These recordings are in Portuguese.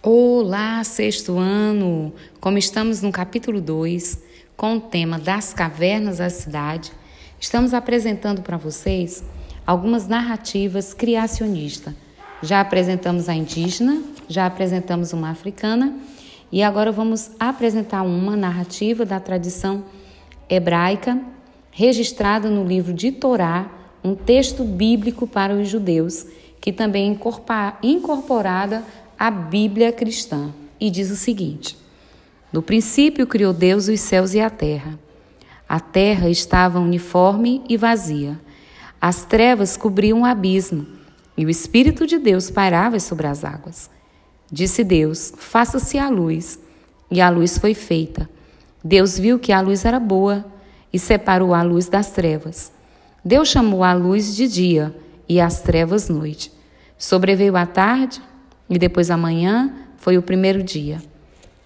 Olá, sexto ano! Como estamos no capítulo 2, com o tema das cavernas da cidade, estamos apresentando para vocês algumas narrativas criacionistas. Já apresentamos a indígena, já apresentamos uma africana e agora vamos apresentar uma narrativa da tradição hebraica registrada no livro de Torá, um texto bíblico para os judeus, que também é incorporada a Bíblia cristã e diz o seguinte: No princípio criou Deus os céus e a terra. A terra estava uniforme e vazia. As trevas cobriam o abismo e o Espírito de Deus pairava sobre as águas. Disse Deus: Faça-se a luz. E a luz foi feita. Deus viu que a luz era boa e separou a luz das trevas. Deus chamou a luz de dia e as trevas noite. Sobreveio a tarde e depois amanhã foi o primeiro dia.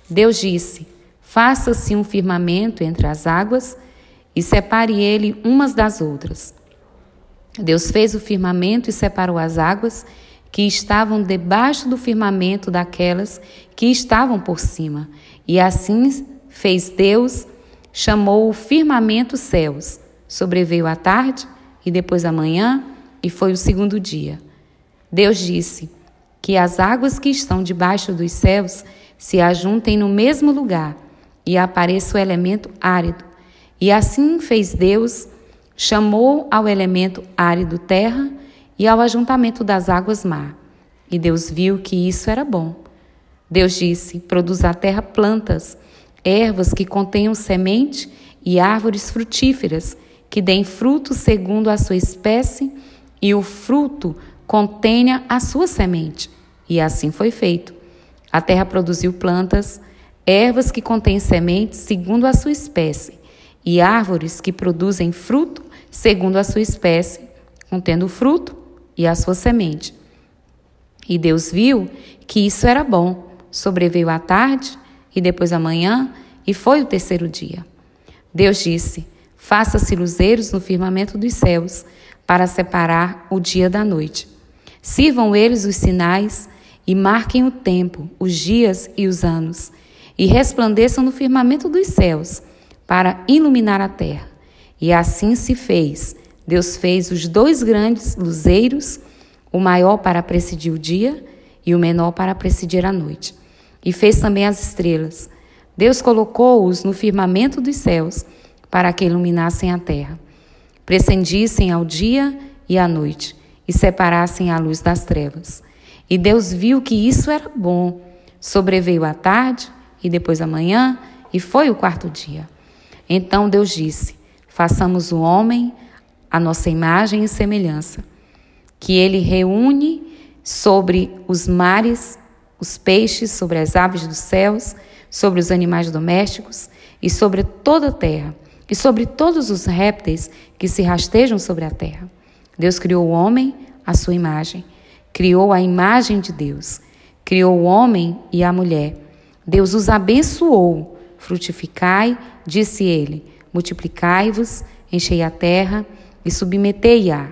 Deus disse: Faça-se um firmamento entre as águas e separe ele umas das outras. Deus fez o firmamento e separou as águas que estavam debaixo do firmamento daquelas que estavam por cima. E assim fez Deus, chamou o firmamento céus. Sobreveio a tarde e depois a manhã, e foi o segundo dia. Deus disse: que as águas que estão debaixo dos céus se ajuntem no mesmo lugar e apareça o elemento árido. E assim fez Deus, chamou ao elemento árido terra e ao ajuntamento das águas mar. E Deus viu que isso era bom. Deus disse: Produz a terra plantas, ervas que contenham semente e árvores frutíferas, que deem fruto segundo a sua espécie, e o fruto contenha a sua semente. E assim foi feito. A terra produziu plantas, ervas que contêm sementes segundo a sua espécie, e árvores que produzem fruto segundo a sua espécie, contendo fruto e a sua semente. E Deus viu que isso era bom. Sobreveio a tarde e depois a manhã, e foi o terceiro dia. Deus disse: Faça-se luzeiros no firmamento dos céus, para separar o dia da noite Sirvam eles os sinais e marquem o tempo, os dias e os anos, e resplandeçam no firmamento dos céus, para iluminar a terra. E assim se fez. Deus fez os dois grandes luzeiros, o maior para presidir o dia e o menor para presidir a noite. E fez também as estrelas. Deus colocou-os no firmamento dos céus, para que iluminassem a terra, precendissem ao dia e à noite e separassem a luz das trevas. E Deus viu que isso era bom. Sobreveio a tarde e depois a manhã, e foi o quarto dia. Então Deus disse: Façamos o homem a nossa imagem e semelhança, que ele reúne sobre os mares, os peixes, sobre as aves dos céus, sobre os animais domésticos e sobre toda a terra, e sobre todos os répteis que se rastejam sobre a terra. Deus criou o homem à sua imagem. Criou a imagem de Deus. Criou o homem e a mulher. Deus os abençoou. Frutificai, disse ele, multiplicai-vos, enchei a terra e submetei-a.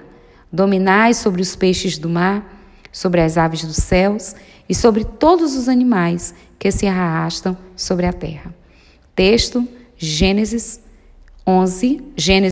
Dominai sobre os peixes do mar, sobre as aves dos céus e sobre todos os animais que se arrastam sobre a terra. Texto, Gênesis 11, Gênesis